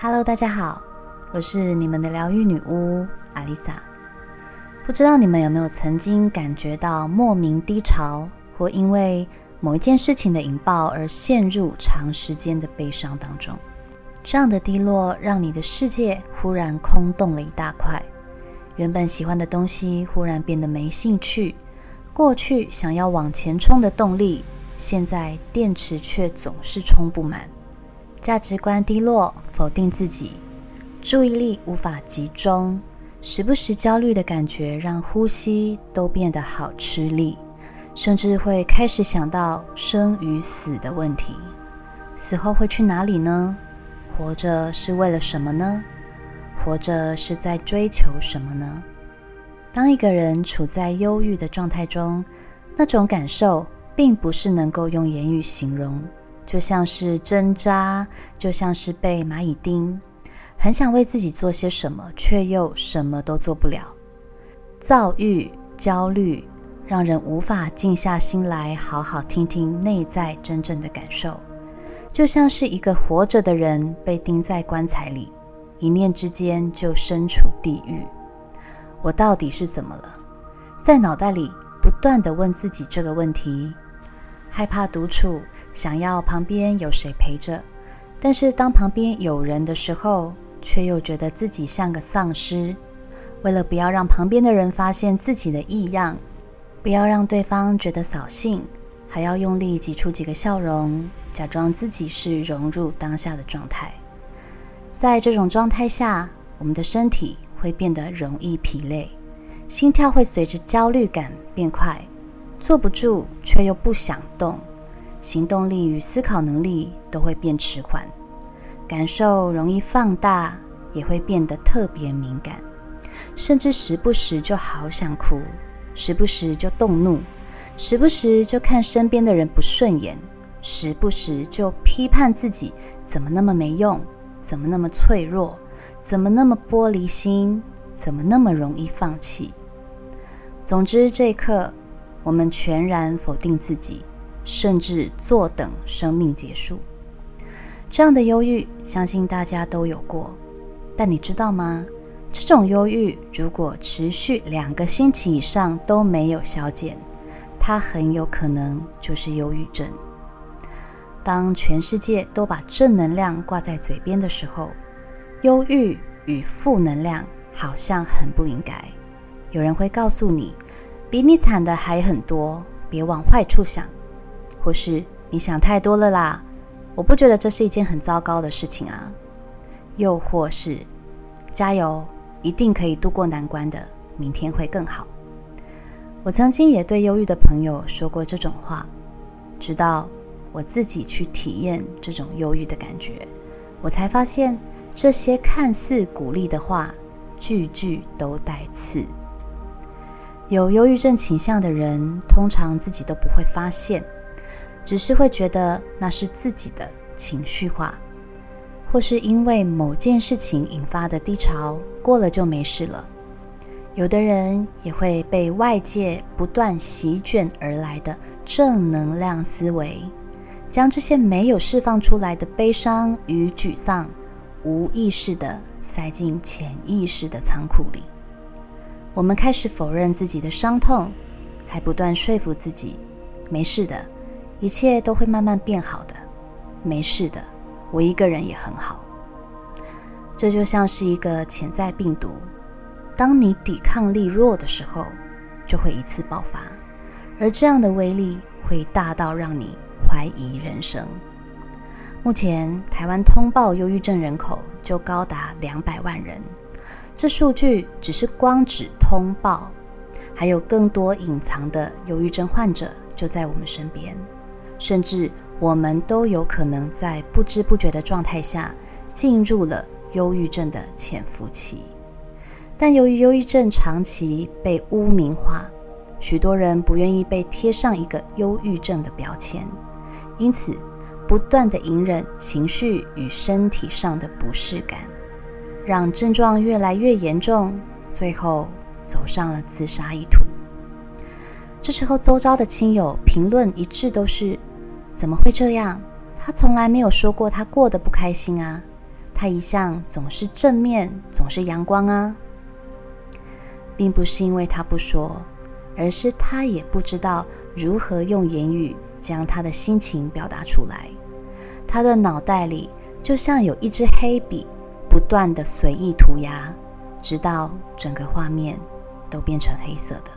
Hello，大家好，我是你们的疗愈女巫阿丽萨。不知道你们有没有曾经感觉到莫名低潮，或因为某一件事情的引爆而陷入长时间的悲伤当中？这样的低落让你的世界忽然空洞了一大块，原本喜欢的东西忽然变得没兴趣，过去想要往前冲的动力，现在电池却总是充不满。价值观低落，否定自己，注意力无法集中，时不时焦虑的感觉让呼吸都变得好吃力，甚至会开始想到生与死的问题。死后会去哪里呢？活着是为了什么呢？活着是在追求什么呢？当一个人处在忧郁的状态中，那种感受并不是能够用言语形容。就像是针扎，就像是被蚂蚁叮，很想为自己做些什么，却又什么都做不了。躁郁、焦虑，让人无法静下心来好好听听内在真正的感受。就像是一个活着的人被钉在棺材里，一念之间就身处地狱。我到底是怎么了？在脑袋里不断的问自己这个问题。害怕独处，想要旁边有谁陪着，但是当旁边有人的时候，却又觉得自己像个丧尸。为了不要让旁边的人发现自己的异样，不要让对方觉得扫兴，还要用力挤出几个笑容，假装自己是融入当下的状态。在这种状态下，我们的身体会变得容易疲累，心跳会随着焦虑感变快。坐不住，却又不想动，行动力与思考能力都会变迟缓，感受容易放大，也会变得特别敏感，甚至时不时就好想哭，时不时就动怒，时不时就看身边的人不顺眼，时不时就批判自己怎么那么没用，怎么那么脆弱，怎么那么玻璃心，怎么那么容易放弃。总之，这一刻。我们全然否定自己，甚至坐等生命结束。这样的忧郁，相信大家都有过。但你知道吗？这种忧郁如果持续两个星期以上都没有消减，它很有可能就是忧郁症。当全世界都把正能量挂在嘴边的时候，忧郁与负能量好像很不应该。有人会告诉你。比你惨的还很多，别往坏处想，或是你想太多了啦。我不觉得这是一件很糟糕的事情啊。又或是加油，一定可以度过难关的，明天会更好。我曾经也对忧郁的朋友说过这种话，直到我自己去体验这种忧郁的感觉，我才发现这些看似鼓励的话，句句都带刺。有忧郁症倾向的人，通常自己都不会发现，只是会觉得那是自己的情绪化，或是因为某件事情引发的低潮，过了就没事了。有的人也会被外界不断席卷而来的正能量思维，将这些没有释放出来的悲伤与沮丧，无意识的塞进潜意识的仓库里。我们开始否认自己的伤痛，还不断说服自己没事的，一切都会慢慢变好的。没事的，我一个人也很好。这就像是一个潜在病毒，当你抵抗力弱的时候，就会一次爆发，而这样的威力会大到让你怀疑人生。目前，台湾通报忧郁症人口就高达两百万人。这数据只是光指通报，还有更多隐藏的忧郁症患者就在我们身边，甚至我们都有可能在不知不觉的状态下进入了忧郁症的潜伏期。但由于忧郁症长期被污名化，许多人不愿意被贴上一个忧郁症的标签，因此不断的隐忍情绪与身体上的不适感。让症状越来越严重，最后走上了自杀一途。这时候，周遭的亲友评论一致都是：“怎么会这样？他从来没有说过他过得不开心啊！他一向总是正面，总是阳光啊，并不是因为他不说，而是他也不知道如何用言语将他的心情表达出来。他的脑袋里就像有一支黑笔，不断的随意涂鸦，直到整个画面都变成黑色的。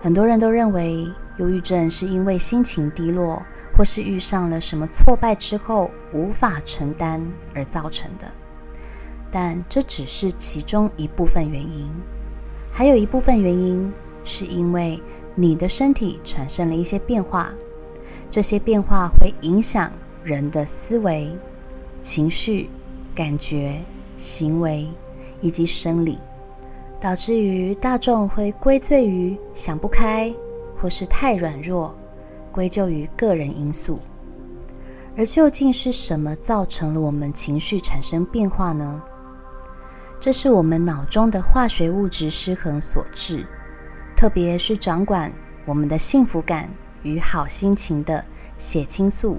很多人都认为，忧郁症是因为心情低落。或是遇上了什么挫败之后无法承担而造成的，但这只是其中一部分原因，还有一部分原因是因为你的身体产生了一些变化，这些变化会影响人的思维、情绪、感觉、行为以及生理，导致于大众会归罪于想不开或是太软弱。归咎于个人因素，而究竟是什么造成了我们情绪产生变化呢？这是我们脑中的化学物质失衡所致，特别是掌管我们的幸福感与好心情的血清素、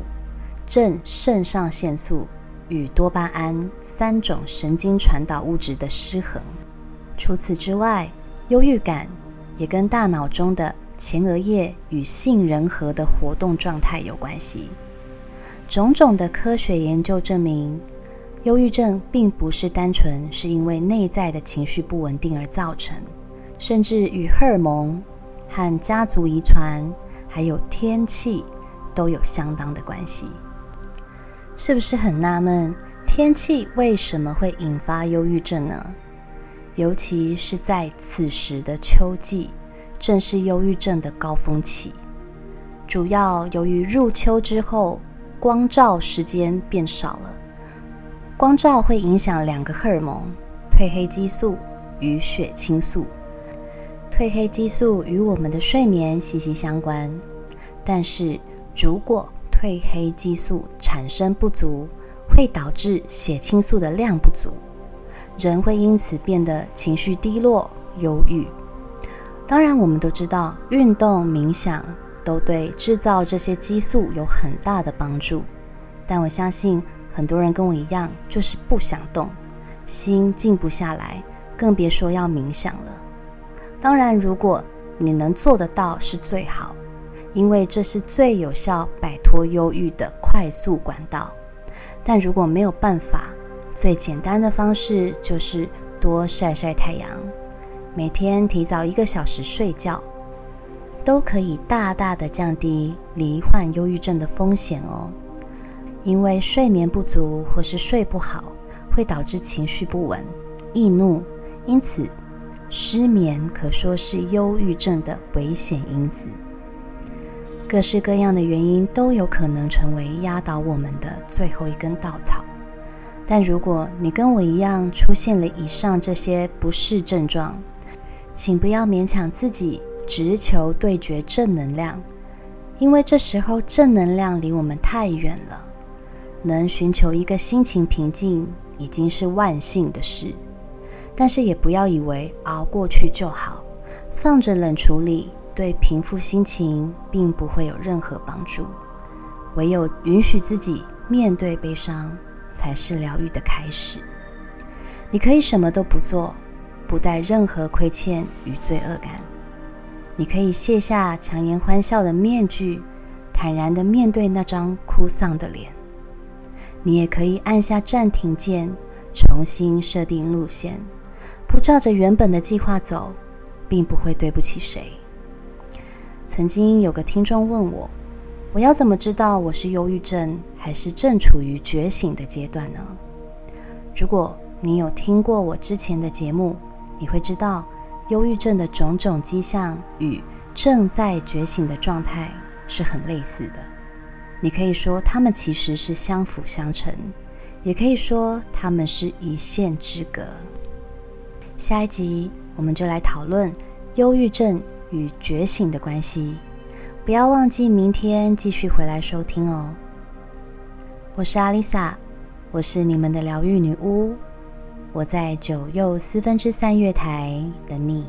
正肾上腺素与多巴胺三种神经传导物质的失衡。除此之外，忧郁感也跟大脑中的前额叶与杏仁核的活动状态有关系。种种的科学研究证明，忧郁症并不是单纯是因为内在的情绪不稳定而造成，甚至与荷尔蒙、和家族遗传，还有天气都有相当的关系。是不是很纳闷，天气为什么会引发忧郁症呢？尤其是在此时的秋季。正是忧郁症的高峰期，主要由于入秋之后光照时间变少了，光照会影响两个荷尔蒙褪黑激素与血清素。褪黑激素与我们的睡眠息息相关，但是如果褪黑激素产生不足，会导致血清素的量不足，人会因此变得情绪低落、忧郁。当然，我们都知道，运动、冥想都对制造这些激素有很大的帮助。但我相信，很多人跟我一样，就是不想动，心静不下来，更别说要冥想了。当然，如果你能做得到，是最好，因为这是最有效摆脱忧郁的快速管道。但如果没有办法，最简单的方式就是多晒晒太阳。每天提早一个小时睡觉，都可以大大的降低罹患忧郁症的风险哦。因为睡眠不足或是睡不好，会导致情绪不稳、易怒，因此失眠可说是忧郁症的危险因子。各式各样的原因都有可能成为压倒我们的最后一根稻草。但如果你跟我一样出现了以上这些不适症状，请不要勉强自己，直求对决正能量，因为这时候正能量离我们太远了。能寻求一个心情平静，已经是万幸的事。但是也不要以为熬过去就好，放着冷处理，对平复心情并不会有任何帮助。唯有允许自己面对悲伤，才是疗愈的开始。你可以什么都不做。不带任何亏欠与罪恶感，你可以卸下强颜欢笑的面具，坦然地面对那张哭丧的脸。你也可以按下暂停键，重新设定路线，不照着原本的计划走，并不会对不起谁。曾经有个听众问我，我要怎么知道我是忧郁症还是正处于觉醒的阶段呢？如果你有听过我之前的节目，你会知道，忧郁症的种种迹象与正在觉醒的状态是很类似的。你可以说它们其实是相辅相成，也可以说它们是一线之隔。下一集我们就来讨论忧郁症与觉醒的关系。不要忘记明天继续回来收听哦。我是阿丽萨，我是你们的疗愈女巫。我在九又四分之三月台等你。